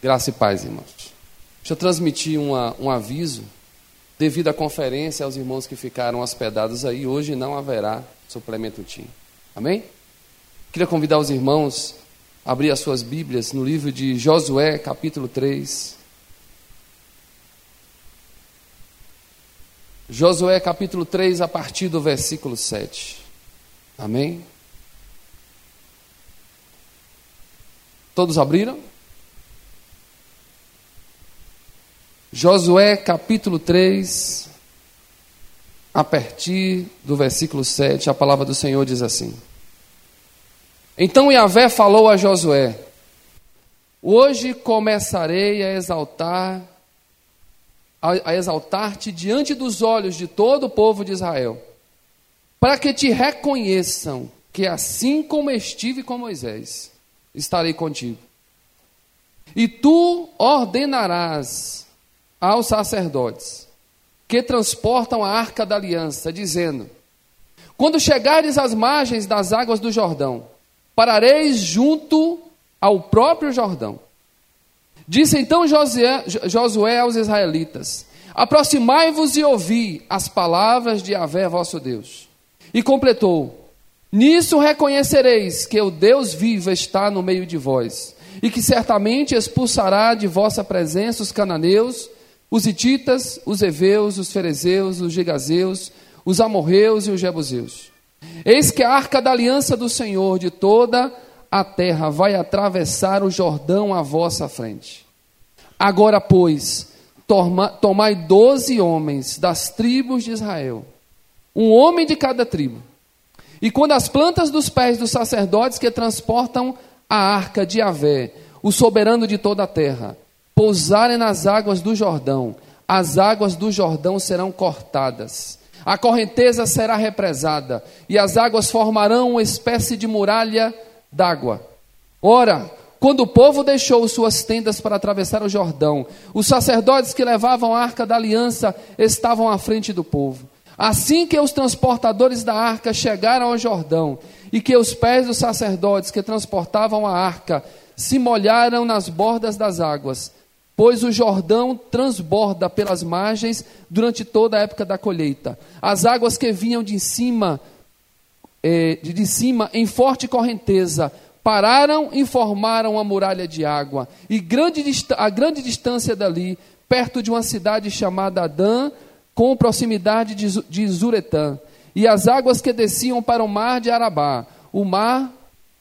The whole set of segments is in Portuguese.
Graça e paz, irmãos. Deixa eu transmitir uma, um aviso. Devido à conferência, aos irmãos que ficaram hospedados aí, hoje não haverá suplemento TIM. Amém? Queria convidar os irmãos a abrir as suas Bíblias no livro de Josué, capítulo 3. Josué, capítulo 3, a partir do versículo 7. Amém? Todos abriram? Josué capítulo 3, a partir do versículo 7, a palavra do Senhor diz assim: Então Yahvé falou a Josué: Hoje começarei a exaltar a, exaltar-te diante dos olhos de todo o povo de Israel, para que te reconheçam que assim como estive com Moisés, estarei contigo. E tu ordenarás aos sacerdotes que transportam a arca da aliança, dizendo: Quando chegares às margens das águas do Jordão, parareis junto ao próprio Jordão. Disse então Josué, Josué aos israelitas: Aproximai-vos e ouvi as palavras de Yahvé vosso Deus. E completou: Nisso reconhecereis que o Deus vivo está no meio de vós, e que certamente expulsará de vossa presença os cananeus, os hititas, os heveus, os ferezeus, os gigazeus, os amorreus e os jebuseus. Eis que a arca da aliança do Senhor de toda a terra vai atravessar o Jordão à vossa frente. Agora, pois, toma, tomai doze homens das tribos de Israel, um homem de cada tribo. E quando as plantas dos pés dos sacerdotes que transportam a arca de Avé, o soberano de toda a terra, pousarem nas águas do Jordão, as águas do Jordão serão cortadas, a correnteza será represada, e as águas formarão uma espécie de muralha d'água. Ora, quando o povo deixou suas tendas para atravessar o Jordão, os sacerdotes que levavam a arca da aliança estavam à frente do povo. Assim que os transportadores da arca chegaram ao Jordão, e que os pés dos sacerdotes que transportavam a arca se molharam nas bordas das águas, pois o Jordão transborda pelas margens durante toda a época da colheita. As águas que vinham de cima, eh, de cima em forte correnteza, pararam e formaram uma muralha de água. E grande, a grande distância dali, perto de uma cidade chamada Adã, com proximidade de Zuretã. E as águas que desciam para o mar de Arabá, o mar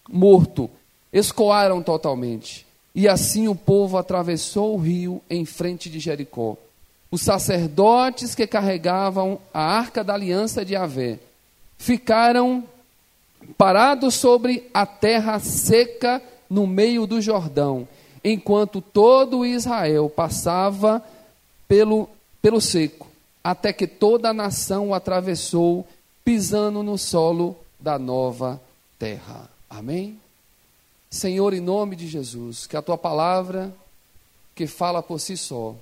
morto, escoaram totalmente. E assim o povo atravessou o rio em frente de Jericó. Os sacerdotes que carregavam a arca da aliança de Avé ficaram parados sobre a terra seca no meio do Jordão, enquanto todo Israel passava pelo, pelo seco, até que toda a nação o atravessou, pisando no solo da nova terra. Amém? Senhor, em nome de Jesus, que a tua palavra, que fala por si só,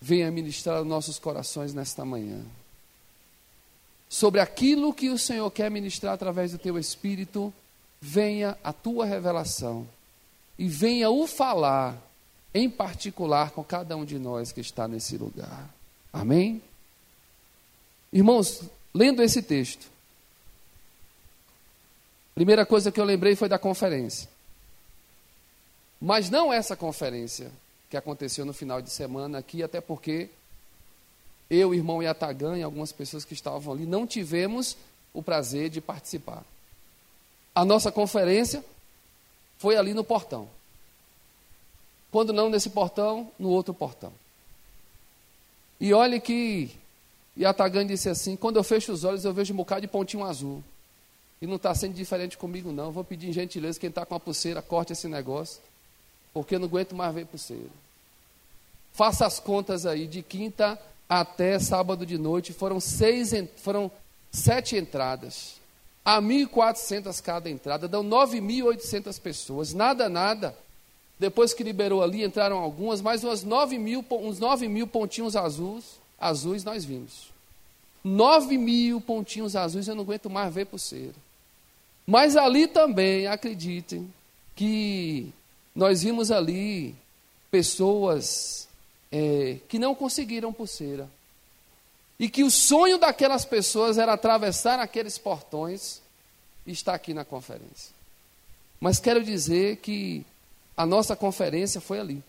venha ministrar os nossos corações nesta manhã. Sobre aquilo que o Senhor quer ministrar através do teu Espírito, venha a tua revelação e venha o falar, em particular com cada um de nós que está nesse lugar. Amém? Irmãos, lendo esse texto, Primeira coisa que eu lembrei foi da conferência. Mas não essa conferência que aconteceu no final de semana aqui, até porque eu, irmão Yatagan e algumas pessoas que estavam ali não tivemos o prazer de participar. A nossa conferência foi ali no portão. Quando não nesse portão, no outro portão. E olhe que Yatagan disse assim: quando eu fecho os olhos, eu vejo um bocado de pontinho azul. E não está sendo diferente comigo, não. Vou pedir gentileza, quem está com a pulseira, corte esse negócio. Porque eu não aguento mais ver pulseira. Faça as contas aí, de quinta até sábado de noite, foram, seis, foram sete entradas. A 1.400 cada entrada, dão 9.800 pessoas. Nada, nada. Depois que liberou ali, entraram algumas, mais umas 9 mil, uns 9 mil pontinhos azuis, azuis nós vimos. 9 mil pontinhos azuis, eu não aguento mais ver pulseira. Mas ali também, acreditem, que nós vimos ali pessoas é, que não conseguiram pulseira. E que o sonho daquelas pessoas era atravessar aqueles portões e estar aqui na conferência. Mas quero dizer que a nossa conferência foi ali.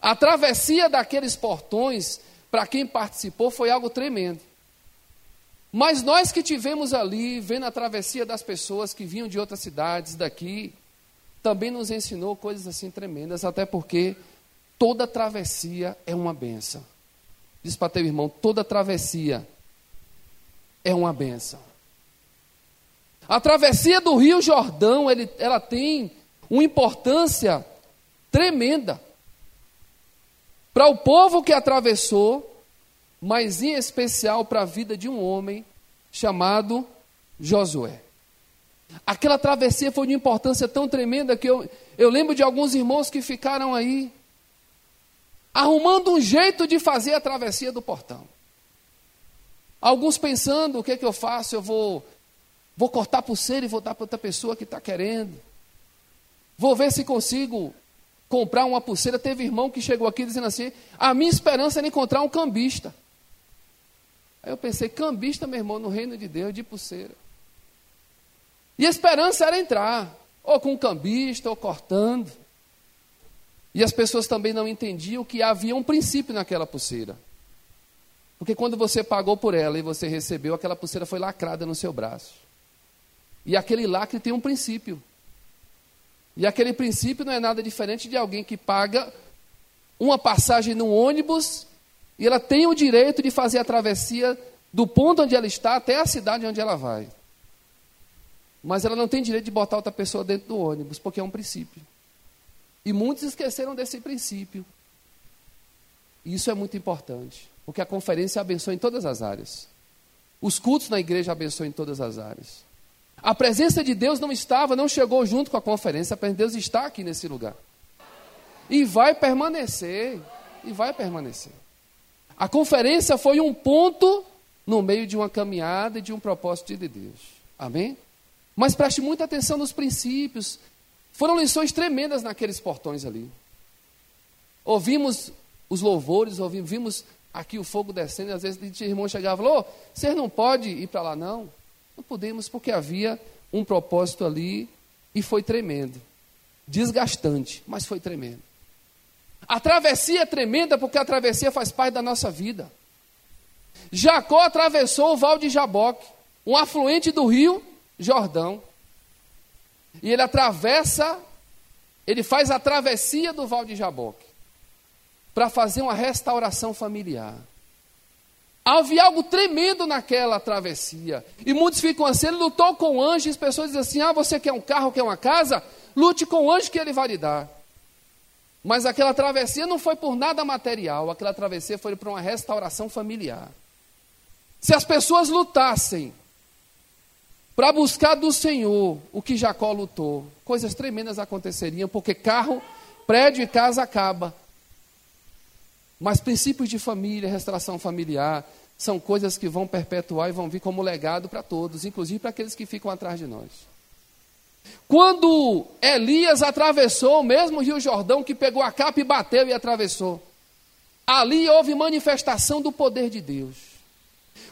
A travessia daqueles portões, para quem participou, foi algo tremendo. Mas nós que tivemos ali, vendo a travessia das pessoas que vinham de outras cidades daqui, também nos ensinou coisas assim tremendas, até porque toda travessia é uma benção. Diz para teu irmão, toda travessia é uma benção. A travessia do Rio Jordão, ele, ela tem uma importância tremenda para o povo que atravessou, mas em especial para a vida de um homem chamado Josué. Aquela travessia foi de importância tão tremenda que eu, eu lembro de alguns irmãos que ficaram aí arrumando um jeito de fazer a travessia do portão. Alguns pensando: o que é que eu faço? Eu vou, vou cortar pulseira e vou dar para outra pessoa que está querendo. Vou ver se consigo comprar uma pulseira. Teve irmão que chegou aqui dizendo assim: a minha esperança era encontrar um cambista. Aí eu pensei: cambista, meu irmão, no reino de Deus, de pulseira. E a esperança era entrar, ou com cambista, ou cortando. E as pessoas também não entendiam que havia um princípio naquela pulseira. Porque quando você pagou por ela e você recebeu, aquela pulseira foi lacrada no seu braço. E aquele lacre tem um princípio. E aquele princípio não é nada diferente de alguém que paga uma passagem no ônibus e ela tem o direito de fazer a travessia do ponto onde ela está até a cidade onde ela vai. Mas ela não tem direito de botar outra pessoa dentro do ônibus, porque é um princípio. E muitos esqueceram desse princípio. E isso é muito importante, porque a conferência abençoa em todas as áreas. Os cultos na igreja abençoam em todas as áreas. A presença de Deus não estava, não chegou junto com a conferência, a Deus está aqui nesse lugar. E vai permanecer, e vai permanecer. A conferência foi um ponto no meio de uma caminhada e de um propósito de Deus. Amém? Mas preste muita atenção nos princípios. Foram lições tremendas naqueles portões ali. Ouvimos os louvores, ouvimos, vimos aqui o fogo descendo, e às vezes o irmão chegava e falou: oh, vocês não podem ir para lá, não? Não podemos, porque havia um propósito ali e foi tremendo. Desgastante, mas foi tremendo. A travessia é tremenda porque a travessia faz parte da nossa vida. Jacó atravessou o Val de Jaboque, um afluente do rio Jordão. E ele atravessa, ele faz a travessia do Val de Jaboque para fazer uma restauração familiar. Havia algo tremendo naquela travessia. E muitos ficam assim, ele lutou com o anjo, as pessoas dizem assim: ah, você quer um carro, quer uma casa? Lute com o anjo que ele vai lhe dar. Mas aquela travessia não foi por nada material, aquela travessia foi para uma restauração familiar. Se as pessoas lutassem para buscar do Senhor o que Jacó lutou, coisas tremendas aconteceriam, porque carro, prédio e casa acaba, mas princípios de família, restauração familiar, são coisas que vão perpetuar e vão vir como legado para todos, inclusive para aqueles que ficam atrás de nós. Quando Elias atravessou o mesmo Rio Jordão, que pegou a capa e bateu e atravessou, ali houve manifestação do poder de Deus.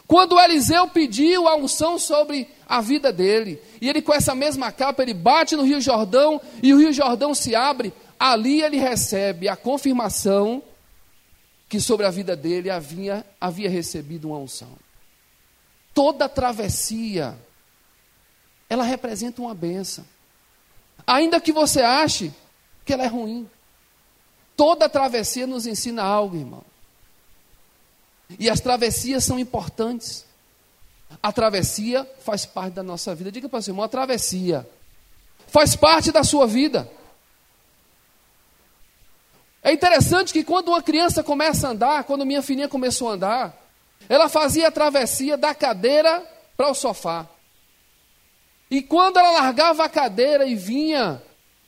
Quando Eliseu pediu a unção sobre a vida dele, e ele com essa mesma capa, ele bate no Rio Jordão e o Rio Jordão se abre, ali ele recebe a confirmação que sobre a vida dele havia, havia recebido uma unção. Toda travessia, ela representa uma benção. Ainda que você ache que ela é ruim. Toda travessia nos ensina algo, irmão. E as travessias são importantes. A travessia faz parte da nossa vida. Diga para o seu irmão, a travessia faz parte da sua vida. É interessante que quando uma criança começa a andar, quando minha filhinha começou a andar, ela fazia a travessia da cadeira para o sofá. E quando ela largava a cadeira e vinha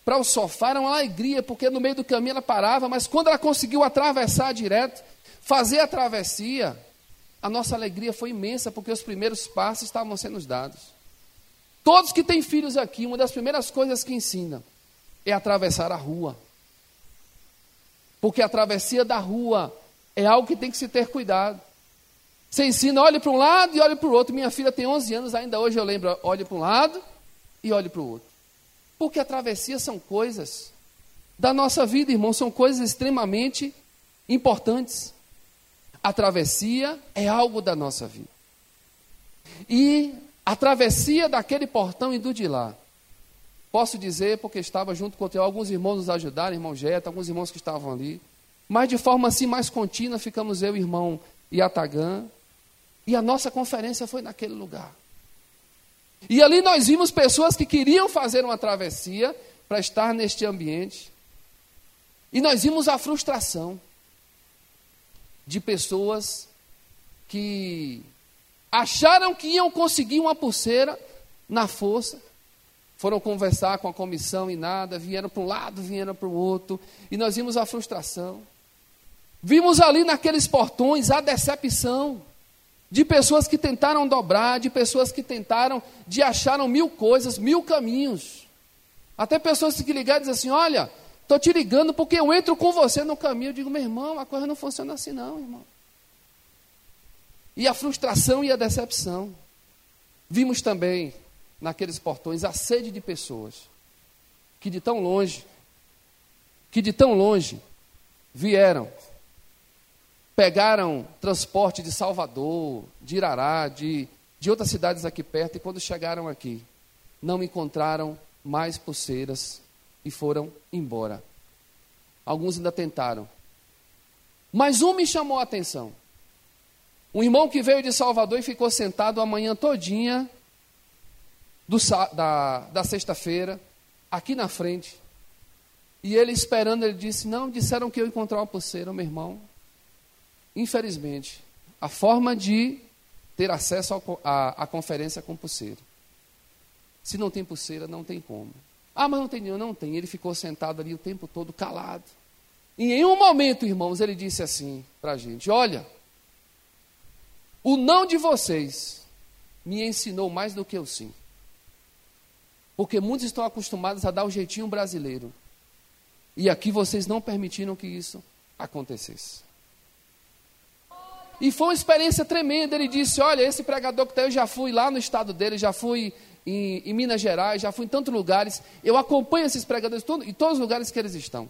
para o sofá, era uma alegria, porque no meio do caminho ela parava, mas quando ela conseguiu atravessar direto, fazer a travessia, a nossa alegria foi imensa, porque os primeiros passos estavam sendo dados. Todos que têm filhos aqui, uma das primeiras coisas que ensina é atravessar a rua. Porque a travessia da rua é algo que tem que se ter cuidado. Você ensina, olhe para um lado e olhe para o outro. Minha filha tem 11 anos, ainda hoje eu lembro, olhe para um lado e olhe para o outro. Porque a travessia são coisas da nossa vida, irmão, são coisas extremamente importantes. A travessia é algo da nossa vida. E a travessia daquele portão e do de lá. Posso dizer, porque estava junto com alguns irmãos nos ajudaram, irmão Jeta, alguns irmãos que estavam ali. Mas de forma assim mais contínua, ficamos eu, irmão Iatagã, e a nossa conferência foi naquele lugar. E ali nós vimos pessoas que queriam fazer uma travessia para estar neste ambiente. E nós vimos a frustração de pessoas que acharam que iam conseguir uma pulseira na força, foram conversar com a comissão e nada, vieram para um lado, vieram para o outro, e nós vimos a frustração. Vimos ali naqueles portões a decepção de pessoas que tentaram dobrar, de pessoas que tentaram, de acharam mil coisas, mil caminhos. Até pessoas que ligaram e dizem assim: Olha, estou te ligando porque eu entro com você no caminho. Eu digo, meu irmão, a coisa não funciona assim, não, irmão e a frustração e a decepção. Vimos também naqueles portões a sede de pessoas que de tão longe, que de tão longe vieram, pegaram transporte de Salvador, de Irará, de, de outras cidades aqui perto, e quando chegaram aqui, não encontraram mais pulseiras e foram embora. Alguns ainda tentaram. Mas um me chamou a atenção. Um irmão que veio de Salvador e ficou sentado a manhã todinha do, da, da sexta-feira, aqui na frente. E ele esperando, ele disse: Não, disseram que eu encontrar uma pulseira, meu irmão. Infelizmente, a forma de ter acesso à conferência com pulseira. Se não tem pulseira, não tem como. Ah, mas não tem nenhum, não tem. Ele ficou sentado ali o tempo todo calado. E em um momento, irmãos, ele disse assim para a gente: Olha, o não de vocês me ensinou mais do que o sim. Porque muitos estão acostumados a dar o jeitinho brasileiro. E aqui vocês não permitiram que isso acontecesse. E foi uma experiência tremenda. Ele disse: Olha, esse pregador que está, eu já fui lá no estado dele, já fui em, em, Minas Gerais, já fui em tantos lugares. Eu acompanho esses pregadores em todos os lugares que eles estão.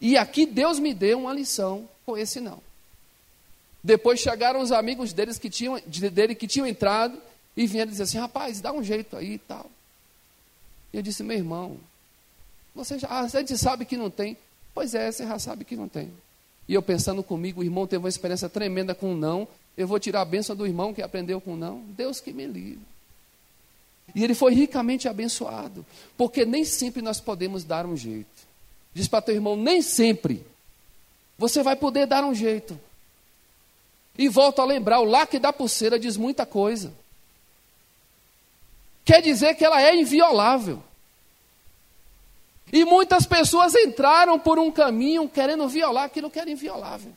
E aqui Deus me deu uma lição com esse não. Depois chegaram os amigos deles que tinham, dele que tinham entrado e vieram dizer assim: rapaz, dá um jeito aí e tal. E eu disse: meu irmão, você já, a gente sabe que não tem. Pois é, você já sabe que não tem. E eu pensando comigo, o irmão teve uma experiência tremenda com o não. Eu vou tirar a bênção do irmão que aprendeu com o não. Deus que me livre. E ele foi ricamente abençoado. Porque nem sempre nós podemos dar um jeito. Diz para teu irmão: nem sempre você vai poder dar um jeito. E volto a lembrar, o lacre da pulseira diz muita coisa. Quer dizer que ela é inviolável. E muitas pessoas entraram por um caminho querendo violar aquilo que era inviolável.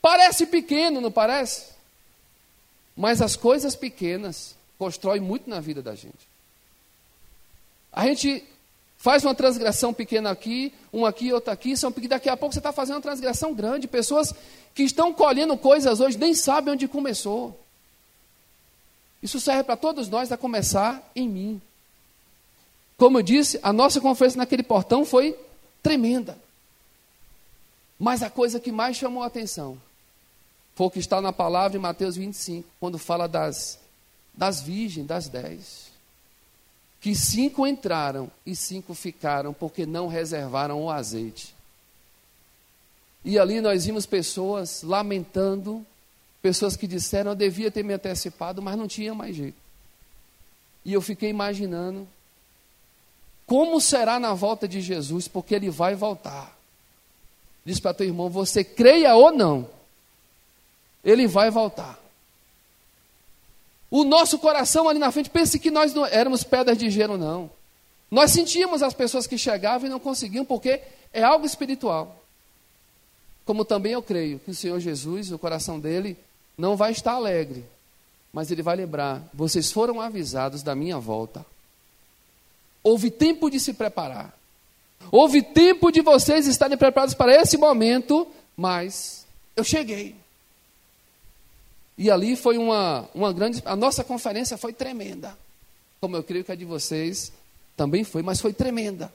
Parece pequeno, não parece? Mas as coisas pequenas constroem muito na vida da gente. A gente Faz uma transgressão pequena aqui, um aqui, outro aqui, são daqui a pouco você está fazendo uma transgressão grande. Pessoas que estão colhendo coisas hoje nem sabem onde começou. Isso serve para todos nós a começar em mim. Como eu disse, a nossa conferência naquele portão foi tremenda. Mas a coisa que mais chamou a atenção foi o que está na palavra em Mateus 25, quando fala das, das virgens, das dez que cinco entraram e cinco ficaram porque não reservaram o azeite. E ali nós vimos pessoas lamentando, pessoas que disseram: Eu devia ter me antecipado, mas não tinha mais jeito. E eu fiquei imaginando como será na volta de Jesus, porque ele vai voltar. Diz para teu irmão: Você creia ou não, ele vai voltar. O nosso coração ali na frente, pense que nós não éramos pedras de gelo, não. Nós sentíamos as pessoas que chegavam e não conseguiam, porque é algo espiritual. Como também eu creio que o Senhor Jesus, o coração dele, não vai estar alegre, mas ele vai lembrar: vocês foram avisados da minha volta. Houve tempo de se preparar. Houve tempo de vocês estarem preparados para esse momento, mas eu cheguei. E ali foi uma, uma grande. A nossa conferência foi tremenda. Como eu creio que a de vocês também foi, mas foi tremenda.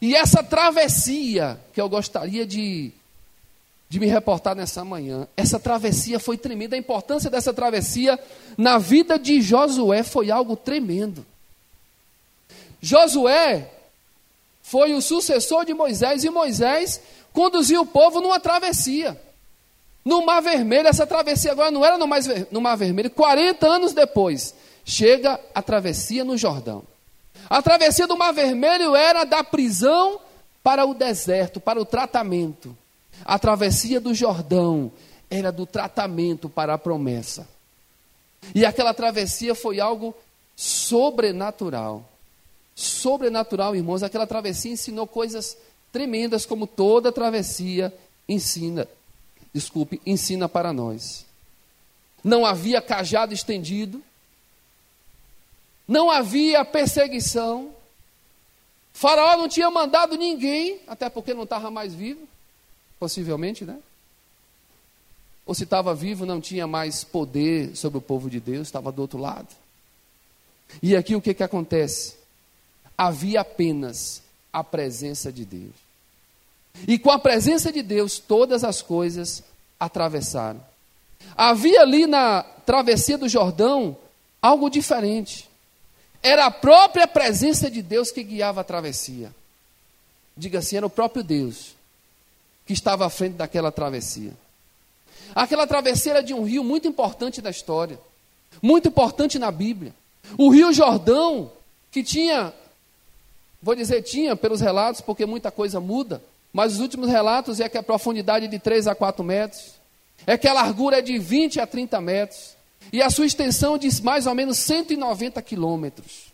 E essa travessia que eu gostaria de, de me reportar nessa manhã, essa travessia foi tremenda. A importância dessa travessia na vida de Josué foi algo tremendo. Josué foi o sucessor de Moisés e Moisés conduziu o povo numa travessia. No Mar Vermelho, essa travessia agora não era no, mais, no Mar Vermelho, 40 anos depois, chega a travessia no Jordão. A travessia do Mar Vermelho era da prisão para o deserto, para o tratamento. A travessia do Jordão era do tratamento para a promessa. E aquela travessia foi algo sobrenatural. Sobrenatural, irmãos. Aquela travessia ensinou coisas tremendas, como toda travessia ensina desculpe, ensina para nós. Não havia cajado estendido, não havia perseguição. Faraó não tinha mandado ninguém, até porque não estava mais vivo, possivelmente, né? Ou se estava vivo, não tinha mais poder sobre o povo de Deus, estava do outro lado. E aqui o que, que acontece? Havia apenas a presença de Deus. E com a presença de Deus, todas as coisas atravessaram. Havia ali na travessia do Jordão algo diferente. Era a própria presença de Deus que guiava a travessia. Diga assim, era o próprio Deus que estava à frente daquela travessia. Aquela travessia era de um rio muito importante da história, muito importante na Bíblia. O rio Jordão, que tinha, vou dizer tinha pelos relatos, porque muita coisa muda, mas os últimos relatos é que a profundidade é de 3 a 4 metros, é que a largura é de 20 a 30 metros, e a sua extensão de mais ou menos 190 quilômetros.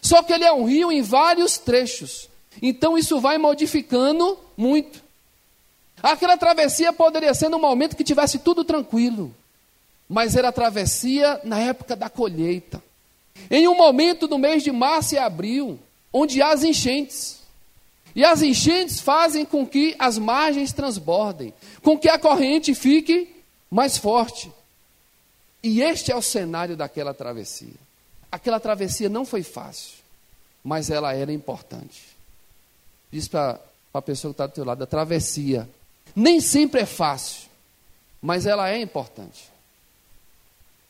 Só que ele é um rio em vários trechos, então isso vai modificando muito. Aquela travessia poderia ser num momento que tivesse tudo tranquilo, mas era travessia na época da colheita. Em um momento do mês de março e abril, onde há as enchentes. E as enchentes fazem com que as margens transbordem, com que a corrente fique mais forte. E este é o cenário daquela travessia. Aquela travessia não foi fácil, mas ela era importante. Diz para a pessoa que está do teu lado, a travessia nem sempre é fácil, mas ela é importante.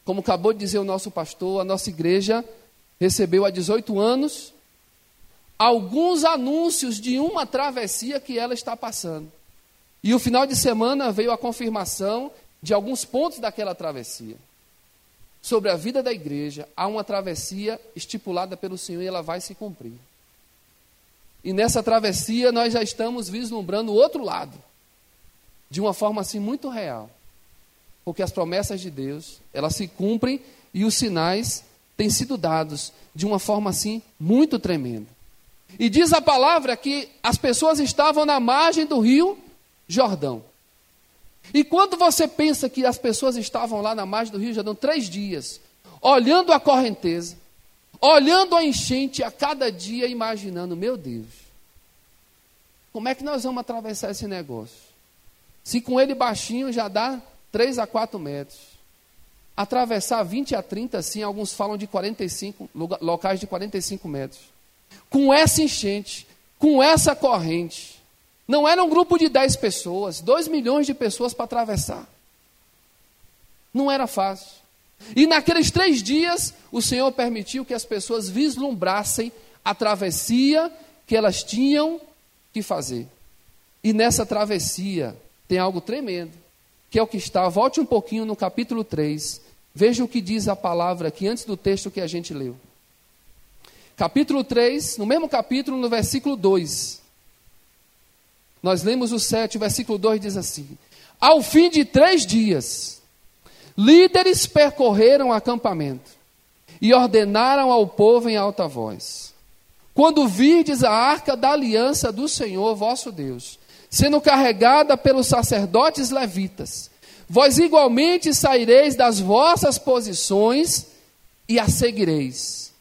Como acabou de dizer o nosso pastor, a nossa igreja recebeu há 18 anos alguns anúncios de uma travessia que ela está passando. E o final de semana veio a confirmação de alguns pontos daquela travessia. Sobre a vida da igreja, há uma travessia estipulada pelo Senhor e ela vai se cumprir. E nessa travessia nós já estamos vislumbrando o outro lado, de uma forma assim muito real. Porque as promessas de Deus, elas se cumprem e os sinais têm sido dados de uma forma assim muito tremenda. E diz a palavra que as pessoas estavam na margem do rio Jordão. E quando você pensa que as pessoas estavam lá na margem do rio Jordão três dias, olhando a correnteza, olhando a enchente a cada dia, imaginando, meu Deus, como é que nós vamos atravessar esse negócio? Se com ele baixinho já dá 3 a 4 metros. Atravessar 20 a 30, sim, alguns falam de 45, locais de 45 metros com essa enchente, com essa corrente. Não era um grupo de 10 pessoas, 2 milhões de pessoas para atravessar. Não era fácil. E naqueles três dias, o Senhor permitiu que as pessoas vislumbrassem a travessia que elas tinham que fazer. E nessa travessia tem algo tremendo, que é o que está. Volte um pouquinho no capítulo 3. Veja o que diz a palavra aqui antes do texto que a gente leu. Capítulo 3, no mesmo capítulo, no versículo 2. Nós lemos o 7, o versículo 2 diz assim: Ao fim de três dias, líderes percorreram o acampamento e ordenaram ao povo em alta voz: Quando virdes a arca da aliança do Senhor vosso Deus, sendo carregada pelos sacerdotes levitas, vós igualmente saireis das vossas posições e a seguireis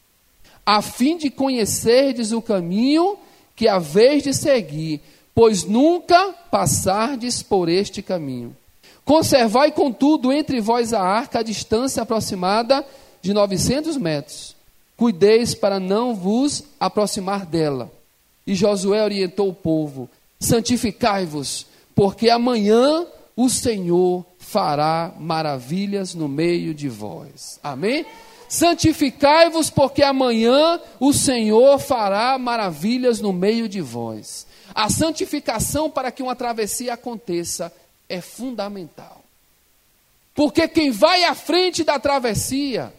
a fim de conhecerdes o caminho que haveis de seguir, pois nunca passardes por este caminho. Conservai, contudo, entre vós a arca a distância aproximada de 900 metros. Cuideis para não vos aproximar dela. E Josué orientou o povo: santificai-vos, porque amanhã o Senhor fará maravilhas no meio de vós. Amém? Santificai-vos, porque amanhã o Senhor fará maravilhas no meio de vós. A santificação para que uma travessia aconteça é fundamental. Porque quem vai à frente da travessia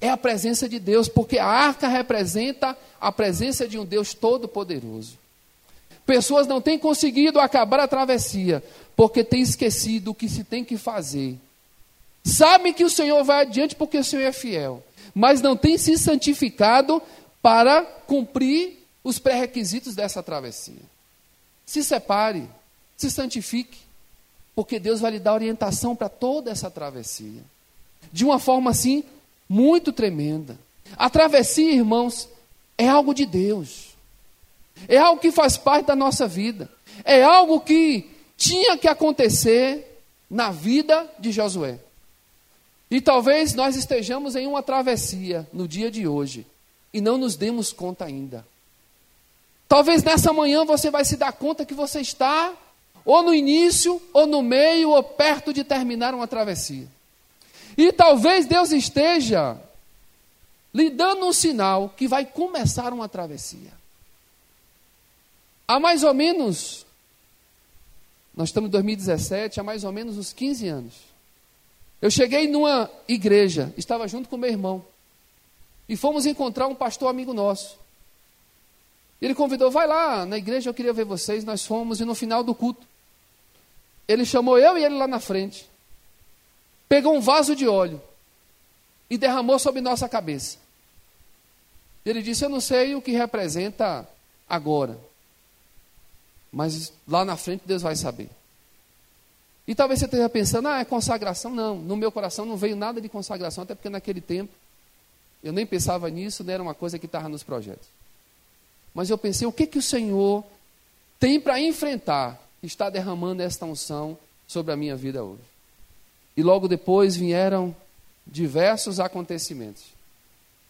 é a presença de Deus, porque a arca representa a presença de um Deus todo-poderoso. Pessoas não têm conseguido acabar a travessia, porque têm esquecido o que se tem que fazer Sabem que o Senhor vai adiante porque o Senhor é fiel, mas não tem se santificado para cumprir os pré-requisitos dessa travessia. Se separe, se santifique, porque Deus vai lhe dar orientação para toda essa travessia. De uma forma assim, muito tremenda. A travessia, irmãos, é algo de Deus. É algo que faz parte da nossa vida. É algo que tinha que acontecer na vida de Josué. E talvez nós estejamos em uma travessia no dia de hoje e não nos demos conta ainda. Talvez nessa manhã você vai se dar conta que você está ou no início, ou no meio, ou perto de terminar uma travessia. E talvez Deus esteja lhe dando um sinal que vai começar uma travessia. Há mais ou menos, nós estamos em 2017, há mais ou menos uns 15 anos. Eu cheguei numa igreja, estava junto com meu irmão, e fomos encontrar um pastor amigo nosso. Ele convidou, vai lá na igreja, eu queria ver vocês. Nós fomos, e no final do culto, ele chamou eu e ele lá na frente, pegou um vaso de óleo e derramou sobre nossa cabeça. Ele disse: Eu não sei o que representa agora, mas lá na frente Deus vai saber. E talvez você esteja pensando, ah, é consagração. Não, no meu coração não veio nada de consagração, até porque naquele tempo eu nem pensava nisso, não era uma coisa que estava nos projetos. Mas eu pensei, o que, que o Senhor tem para enfrentar, está derramando esta unção sobre a minha vida hoje. E logo depois vieram diversos acontecimentos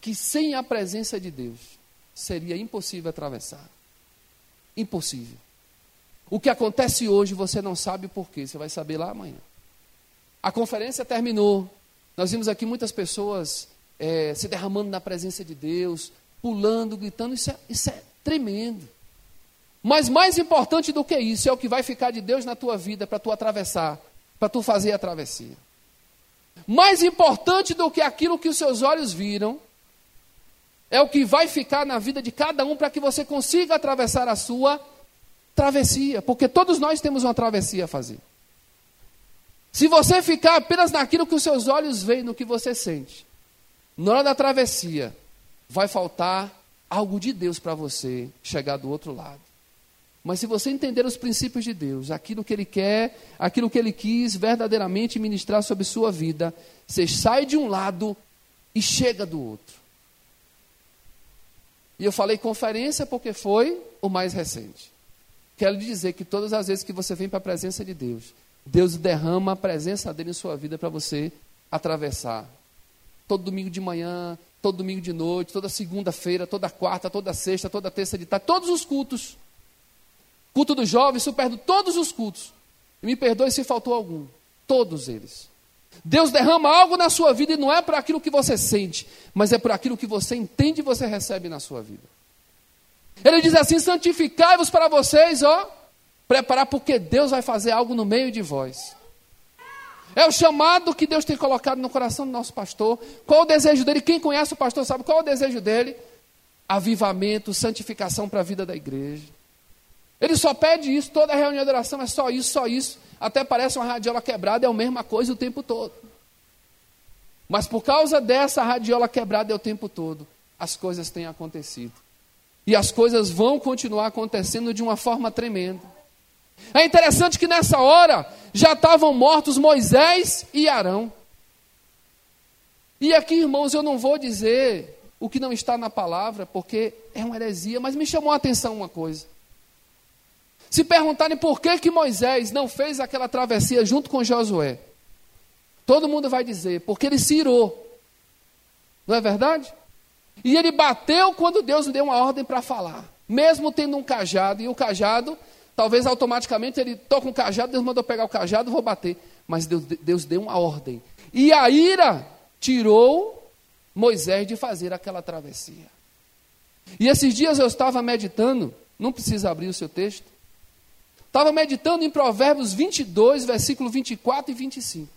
que sem a presença de Deus seria impossível atravessar. Impossível. O que acontece hoje você não sabe por quê, você vai saber lá amanhã. A conferência terminou. Nós vimos aqui muitas pessoas é, se derramando na presença de Deus, pulando, gritando. Isso é, isso é tremendo. Mas mais importante do que isso é o que vai ficar de Deus na tua vida para tu atravessar, para tu fazer a travessia. Mais importante do que aquilo que os seus olhos viram é o que vai ficar na vida de cada um para que você consiga atravessar a sua travessia, porque todos nós temos uma travessia a fazer. Se você ficar apenas naquilo que os seus olhos veem, no que você sente, na hora da travessia, vai faltar algo de Deus para você chegar do outro lado. Mas se você entender os princípios de Deus, aquilo que Ele quer, aquilo que Ele quis verdadeiramente ministrar sobre sua vida, você sai de um lado e chega do outro. E eu falei conferência porque foi o mais recente. Quero lhe dizer que todas as vezes que você vem para a presença de Deus, Deus derrama a presença dele em sua vida para você atravessar. Todo domingo de manhã, todo domingo de noite, toda segunda-feira, toda quarta, toda sexta, toda terça de tarde, todos os cultos. Culto dos jovens, super, todos os cultos. E me perdoe se faltou algum. Todos eles. Deus derrama algo na sua vida e não é por aquilo que você sente, mas é por aquilo que você entende e você recebe na sua vida. Ele diz assim: santificai-vos para vocês, ó, preparar, porque Deus vai fazer algo no meio de vós. É o chamado que Deus tem colocado no coração do nosso pastor. Qual o desejo dele? Quem conhece o pastor sabe qual é o desejo dele? Avivamento, santificação para a vida da igreja. Ele só pede isso, toda reunião de oração é só isso, só isso. Até parece uma radiola quebrada, é a mesma coisa o tempo todo. Mas por causa dessa radiola quebrada é o tempo todo, as coisas têm acontecido. E as coisas vão continuar acontecendo de uma forma tremenda. É interessante que nessa hora já estavam mortos Moisés e Arão. E aqui, irmãos, eu não vou dizer o que não está na palavra, porque é uma heresia, mas me chamou a atenção uma coisa. Se perguntarem por que, que Moisés não fez aquela travessia junto com Josué, todo mundo vai dizer, porque ele se irou. Não é verdade? E ele bateu quando Deus deu uma ordem para falar, mesmo tendo um cajado, e o cajado, talvez automaticamente ele toca um cajado, Deus mandou pegar o cajado, vou bater. Mas Deus, Deus deu uma ordem. E a ira tirou Moisés de fazer aquela travessia. E esses dias eu estava meditando, não precisa abrir o seu texto, estava meditando em Provérbios 22, versículo 24 e 25.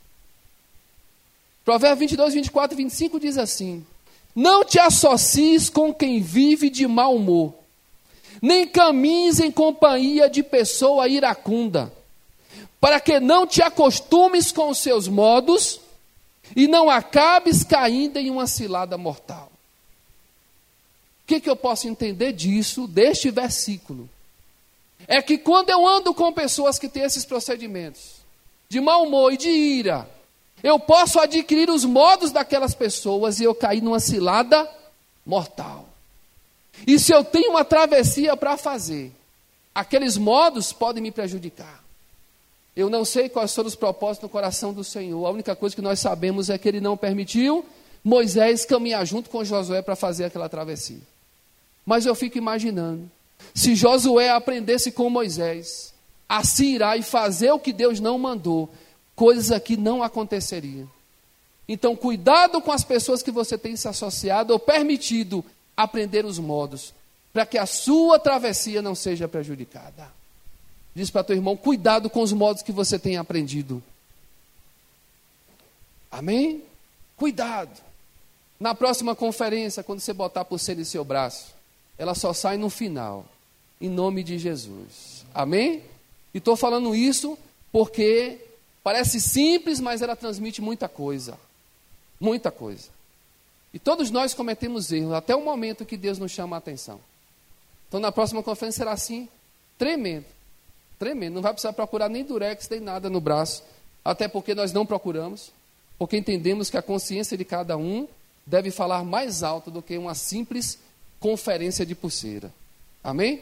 Provérbios 22, 24 e 25 diz assim: Não te associes com quem vive de mau humor, nem caminhes em companhia de pessoa iracunda, para que não te acostumes com os seus modos e não acabes caindo em uma cilada mortal. O que, que eu posso entender disso, deste versículo? é que quando eu ando com pessoas que têm esses procedimentos, de mau humor e de ira, eu posso adquirir os modos daquelas pessoas e eu cair numa cilada mortal. E se eu tenho uma travessia para fazer, aqueles modos podem me prejudicar. Eu não sei quais foram os propósitos no coração do Senhor. A única coisa que nós sabemos é que ele não permitiu Moisés caminhar junto com Josué para fazer aquela travessia. Mas eu fico imaginando se Josué aprendesse com Moisés a se irar e fazer o que Deus não mandou, coisas aqui não aconteceriam. Então, cuidado com as pessoas que você tem se associado ou permitido aprender os modos, para que a sua travessia não seja prejudicada. Diz para teu irmão: cuidado com os modos que você tem aprendido. Amém? Cuidado. Na próxima conferência, quando você botar por ser em seu braço, ela só sai no final, em nome de Jesus. Amém? E estou falando isso porque parece simples, mas ela transmite muita coisa. Muita coisa. E todos nós cometemos erros, até o momento que Deus nos chama a atenção. Então, na próxima conferência será assim, tremendo. Tremendo. Não vai precisar procurar nem durex, nem nada no braço. Até porque nós não procuramos. Porque entendemos que a consciência de cada um deve falar mais alto do que uma simples conferência de pulseira. Amém?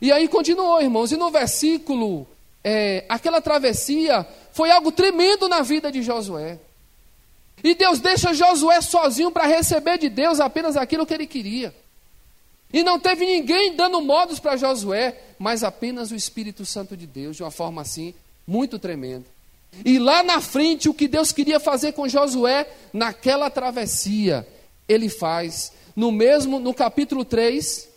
E aí continuou, irmãos, e no versículo, é, aquela travessia foi algo tremendo na vida de Josué. E Deus deixa Josué sozinho para receber de Deus apenas aquilo que ele queria. E não teve ninguém dando modos para Josué, mas apenas o Espírito Santo de Deus, de uma forma assim, muito tremenda. E lá na frente, o que Deus queria fazer com Josué, naquela travessia, ele faz no mesmo, no capítulo 3,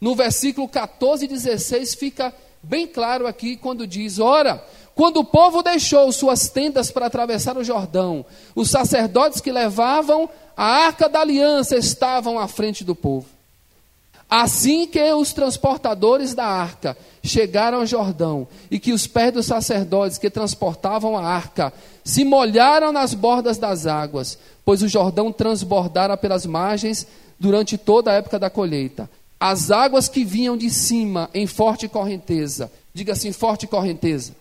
no versículo 14 e 16, fica bem claro aqui quando diz: Ora, quando o povo deixou suas tendas para atravessar o Jordão, os sacerdotes que levavam a arca da aliança estavam à frente do povo. Assim que os transportadores da arca chegaram ao Jordão e que os pés dos sacerdotes que transportavam a arca se molharam nas bordas das águas, pois o Jordão transbordara pelas margens durante toda a época da colheita. As águas que vinham de cima em forte correnteza, diga assim, forte correnteza,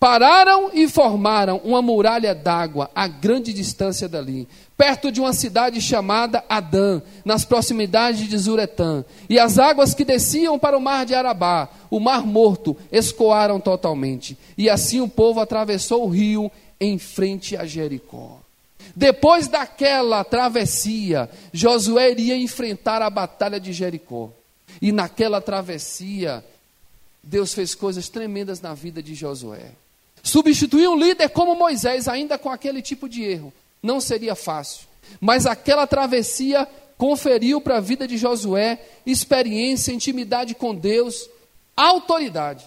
pararam e formaram uma muralha d'água a grande distância dali, perto de uma cidade chamada Adã, nas proximidades de Zuretã. E as águas que desciam para o mar de Arabá, o mar morto, escoaram totalmente. E assim o povo atravessou o rio em frente a Jericó. Depois daquela travessia, Josué iria enfrentar a batalha de Jericó. E naquela travessia, Deus fez coisas tremendas na vida de Josué. Substituir um líder como Moisés, ainda com aquele tipo de erro, não seria fácil. Mas aquela travessia conferiu para a vida de Josué experiência, intimidade com Deus, autoridade.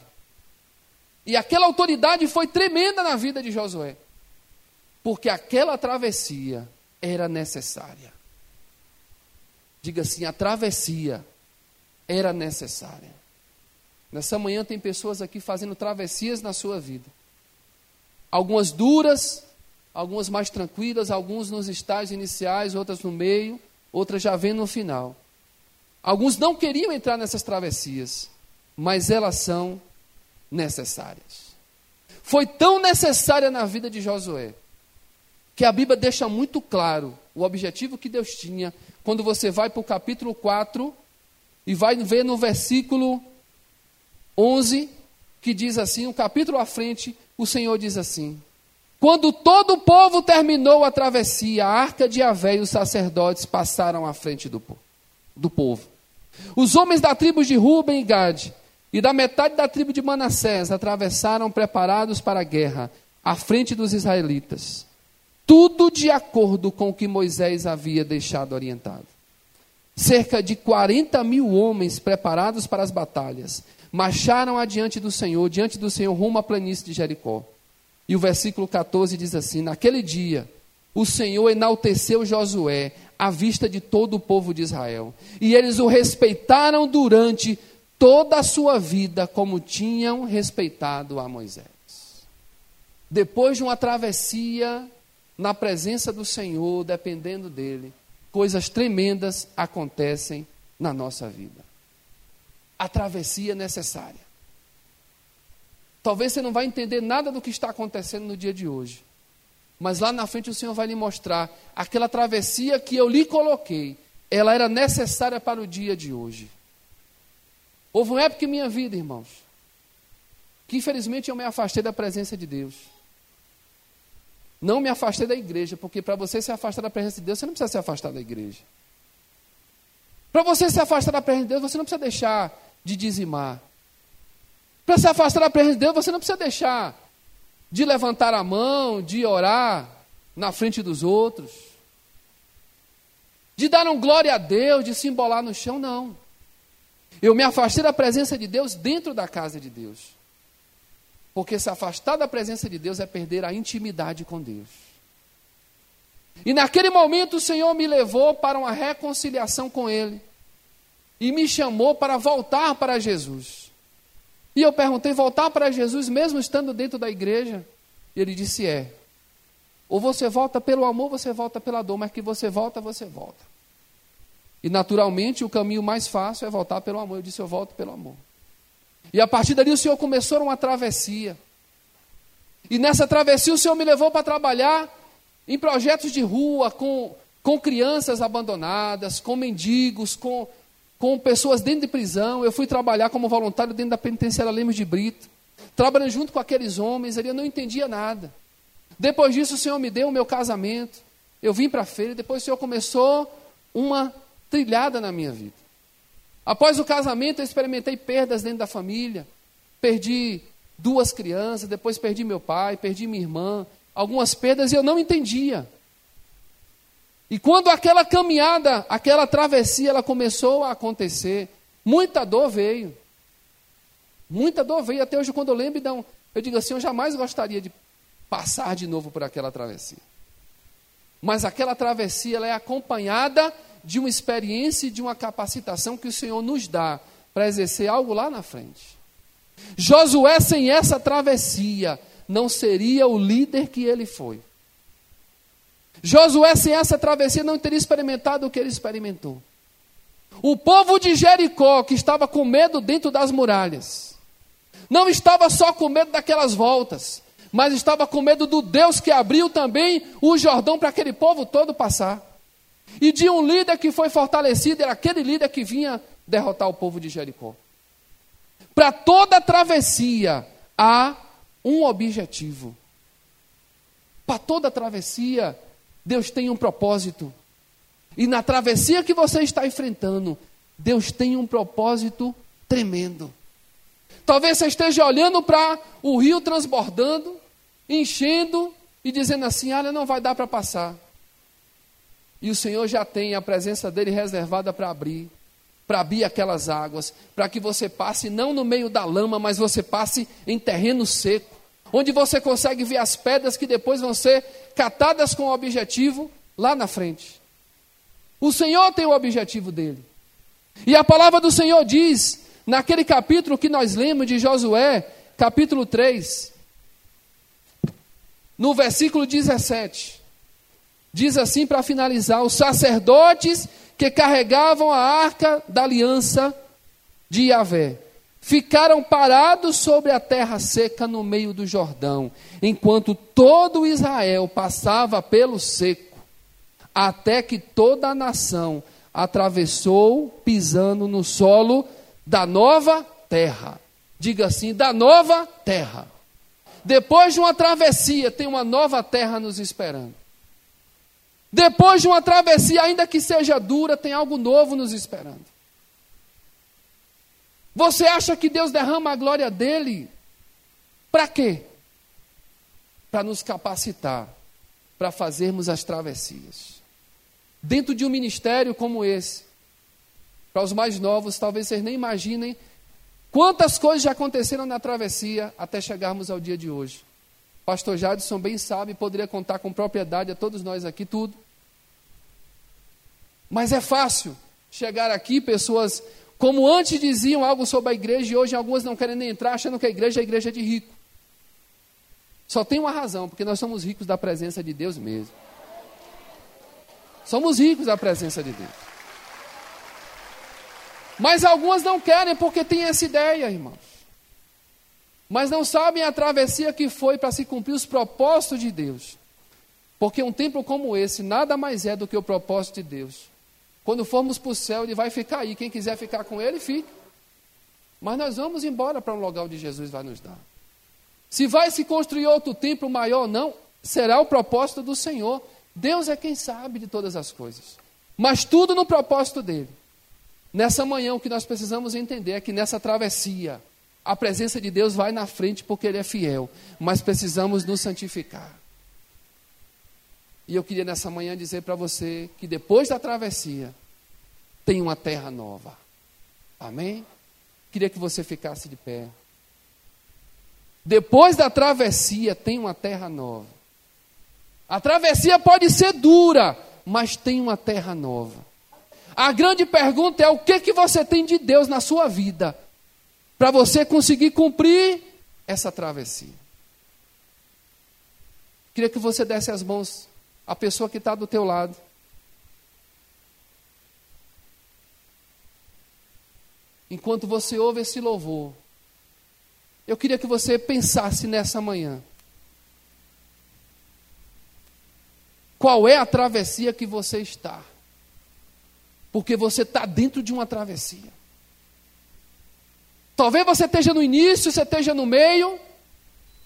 E aquela autoridade foi tremenda na vida de Josué. Porque aquela travessia era necessária. Diga assim: a travessia era necessária. Nessa manhã tem pessoas aqui fazendo travessias na sua vida. Algumas duras, algumas mais tranquilas, alguns nos estágios iniciais, outras no meio, outras já vêm no final. Alguns não queriam entrar nessas travessias, mas elas são necessárias. Foi tão necessária na vida de Josué, que a Bíblia deixa muito claro o objetivo que Deus tinha quando você vai para o capítulo 4 e vai ver no versículo 11, que diz assim, um capítulo à frente, o Senhor diz assim: Quando todo o povo terminou a travessia, a arca de Avé e os sacerdotes passaram à frente do, do povo. Os homens da tribo de Ruben e Gade e da metade da tribo de Manassés atravessaram preparados para a guerra, à frente dos israelitas. Tudo de acordo com o que Moisés havia deixado orientado. Cerca de 40 mil homens preparados para as batalhas marcharam adiante do Senhor, diante do Senhor, rumo à planície de Jericó. E o versículo 14 diz assim: Naquele dia, o Senhor enalteceu Josué à vista de todo o povo de Israel, e eles o respeitaram durante toda a sua vida, como tinham respeitado a Moisés. Depois de uma travessia na presença do Senhor, dependendo dele, coisas tremendas acontecem na nossa vida. A travessia necessária. Talvez você não vai entender nada do que está acontecendo no dia de hoje. Mas lá na frente o Senhor vai lhe mostrar aquela travessia que eu lhe coloquei, ela era necessária para o dia de hoje. Houve uma época em minha vida, irmãos, que infelizmente eu me afastei da presença de Deus. Não me afastei da igreja, porque para você se afastar da presença de Deus, você não precisa se afastar da igreja. Para você se afastar da presença de Deus, você não precisa deixar de dizimar. Para se afastar da presença de Deus, você não precisa deixar de levantar a mão, de orar na frente dos outros, de dar um glória a Deus, de se embolar no chão, não. Eu me afastei da presença de Deus dentro da casa de Deus. Porque se afastar da presença de Deus é perder a intimidade com Deus. E naquele momento o Senhor me levou para uma reconciliação com Ele. E me chamou para voltar para Jesus. E eu perguntei: voltar para Jesus mesmo estando dentro da igreja? E ele disse: é. Ou você volta pelo amor, você volta pela dor, mas que você volta, você volta. E naturalmente o caminho mais fácil é voltar pelo amor. Eu disse: eu volto pelo amor. E a partir dali o Senhor começou uma travessia. E nessa travessia o Senhor me levou para trabalhar em projetos de rua, com, com crianças abandonadas, com mendigos, com, com pessoas dentro de prisão. Eu fui trabalhar como voluntário dentro da penitenciária Lemos de Brito, trabalhando junto com aqueles homens, ali eu não entendia nada. Depois disso o Senhor me deu o meu casamento, eu vim para a feira, depois o Senhor começou uma trilhada na minha vida. Após o casamento, eu experimentei perdas dentro da família. Perdi duas crianças, depois perdi meu pai, perdi minha irmã. Algumas perdas e eu não entendia. E quando aquela caminhada, aquela travessia, ela começou a acontecer, muita dor veio. Muita dor veio. Até hoje, quando eu lembro, eu digo assim: eu jamais gostaria de passar de novo por aquela travessia. Mas aquela travessia ela é acompanhada de uma experiência e de uma capacitação que o Senhor nos dá para exercer algo lá na frente. Josué, sem essa travessia, não seria o líder que ele foi. Josué, sem essa travessia, não teria experimentado o que ele experimentou. O povo de Jericó, que estava com medo dentro das muralhas, não estava só com medo daquelas voltas, mas estava com medo do Deus que abriu também o Jordão para aquele povo todo passar. E de um líder que foi fortalecido, era aquele líder que vinha derrotar o povo de Jericó. Para toda travessia há um objetivo. Para toda travessia, Deus tem um propósito. E na travessia que você está enfrentando, Deus tem um propósito tremendo. Talvez você esteja olhando para o rio transbordando, enchendo e dizendo assim: olha, não vai dar para passar. E o Senhor já tem a presença dele reservada para abrir, para abrir aquelas águas, para que você passe não no meio da lama, mas você passe em terreno seco, onde você consegue ver as pedras que depois vão ser catadas com o objetivo lá na frente. O Senhor tem o objetivo dele. E a palavra do Senhor diz, naquele capítulo que nós lemos de Josué, capítulo 3, no versículo 17. Diz assim para finalizar: os sacerdotes que carregavam a arca da aliança de Yahvé ficaram parados sobre a terra seca no meio do Jordão, enquanto todo Israel passava pelo seco, até que toda a nação atravessou pisando no solo da nova terra. Diga assim: da nova terra. Depois de uma travessia, tem uma nova terra nos esperando. Depois de uma travessia, ainda que seja dura, tem algo novo nos esperando. Você acha que Deus derrama a glória dele? Para quê? Para nos capacitar para fazermos as travessias. Dentro de um ministério como esse, para os mais novos, talvez vocês nem imaginem quantas coisas já aconteceram na travessia até chegarmos ao dia de hoje. Pastor Jadson bem sabe, poderia contar com propriedade a todos nós aqui tudo. Mas é fácil chegar aqui, pessoas como antes diziam algo sobre a igreja e hoje algumas não querem nem entrar, achando que a igreja é a igreja de rico. Só tem uma razão, porque nós somos ricos da presença de Deus mesmo. Somos ricos da presença de Deus. Mas algumas não querem porque têm essa ideia, irmãos. Mas não sabem a travessia que foi para se cumprir os propósitos de Deus. Porque um templo como esse nada mais é do que o propósito de Deus. Quando formos para o céu, ele vai ficar aí. Quem quiser ficar com ele, fica. Mas nós vamos embora para um lugar onde Jesus vai nos dar. Se vai se construir outro templo maior ou não, será o propósito do Senhor. Deus é quem sabe de todas as coisas. Mas tudo no propósito dele. Nessa manhã, o que nós precisamos entender é que nessa travessia, a presença de Deus vai na frente porque Ele é fiel. Mas precisamos nos santificar. E eu queria nessa manhã dizer para você que depois da travessia tem uma terra nova. Amém? Queria que você ficasse de pé. Depois da travessia tem uma terra nova. A travessia pode ser dura, mas tem uma terra nova. A grande pergunta é o que que você tem de Deus na sua vida para você conseguir cumprir essa travessia. Queria que você desse as mãos a pessoa que está do teu lado. Enquanto você ouve esse louvor, eu queria que você pensasse nessa manhã. Qual é a travessia que você está? Porque você está dentro de uma travessia. Talvez você esteja no início, você esteja no meio,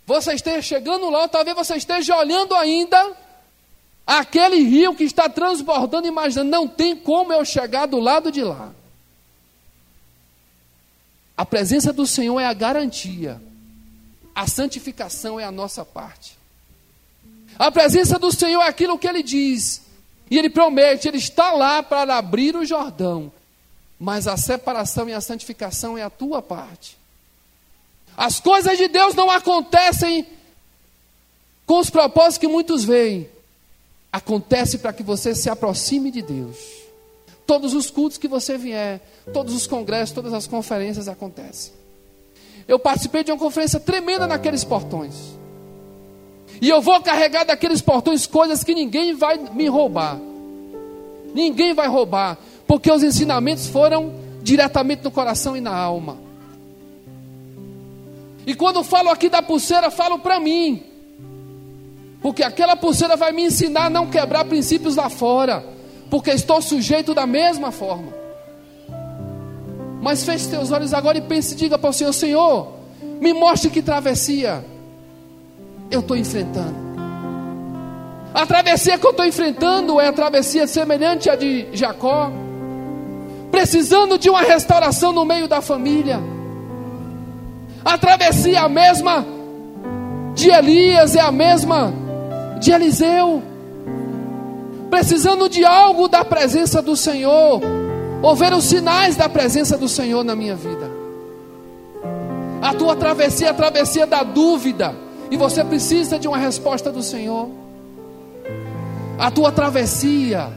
você esteja chegando lá, talvez você esteja olhando ainda Aquele rio que está transbordando, imaginando, não tem como eu chegar do lado de lá. A presença do Senhor é a garantia. A santificação é a nossa parte. A presença do Senhor é aquilo que ele diz. E ele promete, ele está lá para abrir o Jordão. Mas a separação e a santificação é a tua parte. As coisas de Deus não acontecem com os propósitos que muitos veem acontece para que você se aproxime de Deus. Todos os cultos que você vier, todos os congressos, todas as conferências acontecem. Eu participei de uma conferência tremenda naqueles portões. E eu vou carregar daqueles portões coisas que ninguém vai me roubar. Ninguém vai roubar, porque os ensinamentos foram diretamente no coração e na alma. E quando falo aqui da pulseira, falo para mim. Porque aquela pulseira vai me ensinar a não quebrar princípios lá fora. Porque estou sujeito da mesma forma. Mas feche seus olhos agora e pense e diga para o Senhor: Senhor, me mostre que travessia eu estou enfrentando. A travessia que eu estou enfrentando é a travessia semelhante à de Jacó, precisando de uma restauração no meio da família. A travessia é a mesma de Elias, é a mesma de Eliseu, precisando de algo da presença do Senhor, ou ver os sinais da presença do Senhor na minha vida. A tua travessia é a travessia da dúvida, e você precisa de uma resposta do Senhor. A tua travessia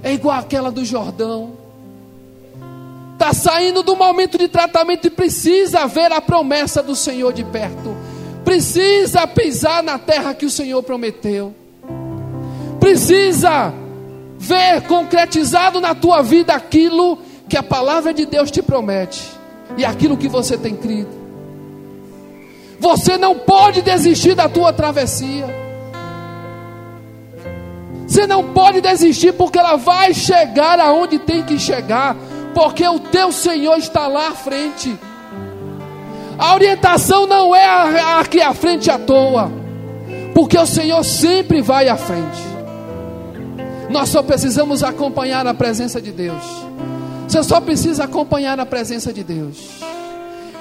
é igual àquela do Jordão. Está saindo do momento de tratamento e precisa ver a promessa do Senhor de perto precisa pisar na terra que o Senhor prometeu, precisa ver concretizado na tua vida aquilo que a palavra de Deus te promete. e aquilo que você tem crido. Você não pode desistir da tua travessia. Você não pode desistir porque ela vai chegar aonde tem que chegar, porque o teu Senhor está lá à frente. A orientação não é aqui à frente à toa, porque o Senhor sempre vai à frente. Nós só precisamos acompanhar a presença de Deus. Você só precisa acompanhar a presença de Deus.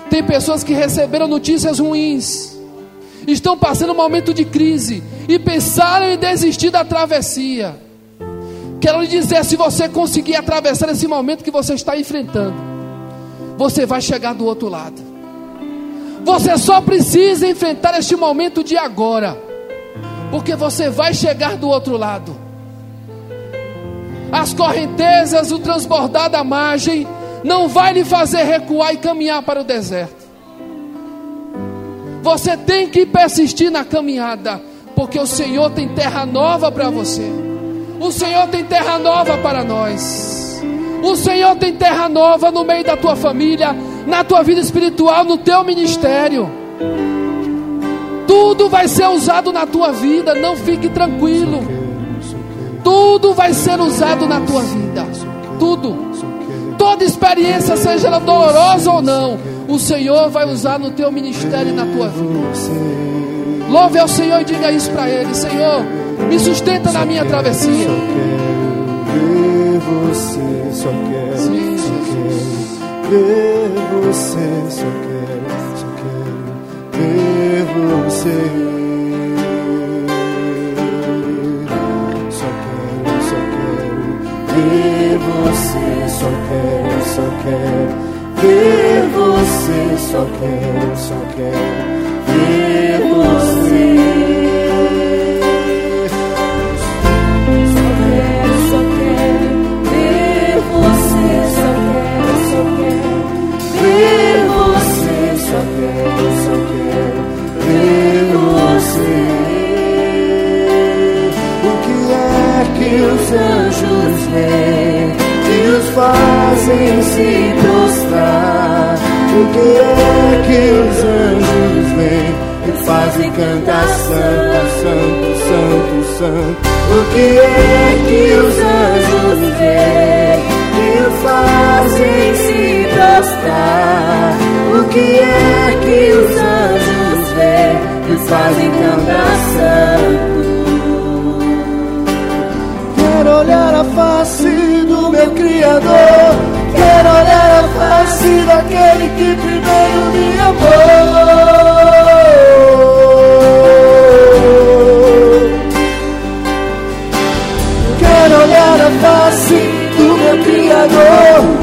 Tem pessoas que receberam notícias ruins, estão passando um momento de crise e pensaram em desistir da travessia. Quero lhe dizer: se você conseguir atravessar esse momento que você está enfrentando, você vai chegar do outro lado. Você só precisa enfrentar este momento de agora, porque você vai chegar do outro lado. As correntezas, o transbordar da margem, não vai lhe fazer recuar e caminhar para o deserto. Você tem que persistir na caminhada, porque o Senhor tem terra nova para você. O Senhor tem terra nova para nós. O Senhor tem terra nova no meio da tua família, na tua vida espiritual, no teu ministério. Tudo vai ser usado na tua vida, não fique tranquilo. Tudo vai ser usado na tua vida. Tudo toda experiência, seja ela dolorosa ou não, o Senhor vai usar no teu ministério e na tua vida. Louve ao Senhor e diga isso para Ele: Senhor, me sustenta na minha travessia. Ver você, só quero, Sim, só quero ver você, só quero, só quero ver você. Só quero, só quero ver você, só quero, só quero ver você, só quero, só quero O que é que os anjos veem e os fazem se prostrar? O que é que os anjos veem e fazem cantar santo, santo, santo, santo? O que é que os anjos veem e os fazem se prostrar? O que é que os veem e fazem cantar santo? Quero olhar a face do meu Criador. Quero olhar a face daquele que primeiro me amou. Quero olhar a face do meu Criador.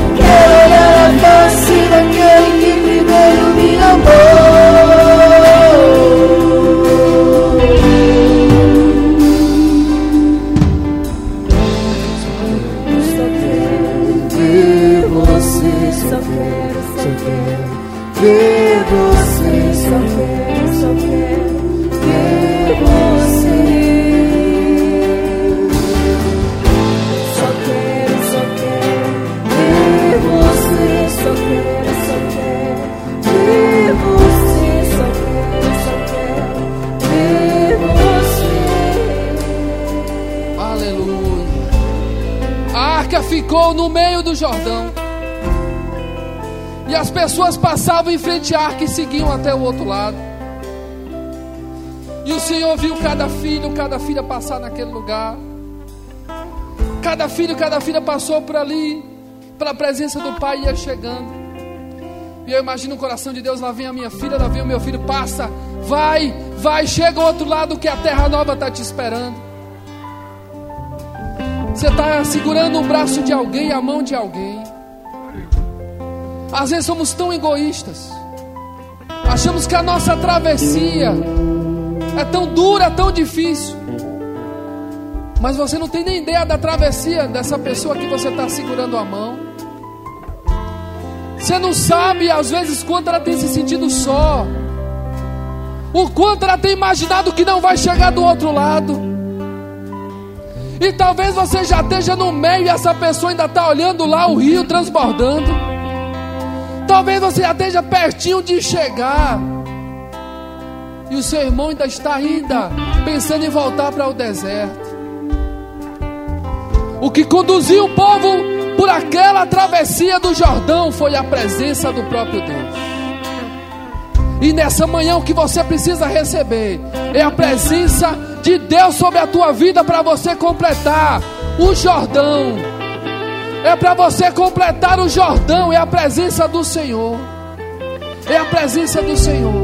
No meio do Jordão. E as pessoas passavam em frente à arca e seguiam até o outro lado. E o Senhor viu cada filho, cada filha passar naquele lugar. Cada filho, cada filha passou por ali, pela presença do Pai ia chegando. E eu imagino o coração de Deus, lá vem a minha filha, lá vem o meu filho, passa, vai, vai, chega ao outro lado que a terra nova está te esperando. Você está segurando o braço de alguém, a mão de alguém. Às vezes somos tão egoístas. Achamos que a nossa travessia é tão dura, tão difícil. Mas você não tem nem ideia da travessia dessa pessoa que você está segurando a mão. Você não sabe, às vezes, quanto ela tem se sentido só. O quanto ela tem imaginado que não vai chegar do outro lado. E talvez você já esteja no meio e essa pessoa ainda está olhando lá o rio transbordando. Talvez você já esteja pertinho de chegar. E o seu irmão ainda está ainda pensando em voltar para o deserto. O que conduziu o povo por aquela travessia do Jordão foi a presença do próprio Deus. E nessa manhã o que você precisa receber é a presença de Deus sobre a tua vida para você completar o Jordão. É para você completar o Jordão, é a presença do Senhor. É a presença do Senhor.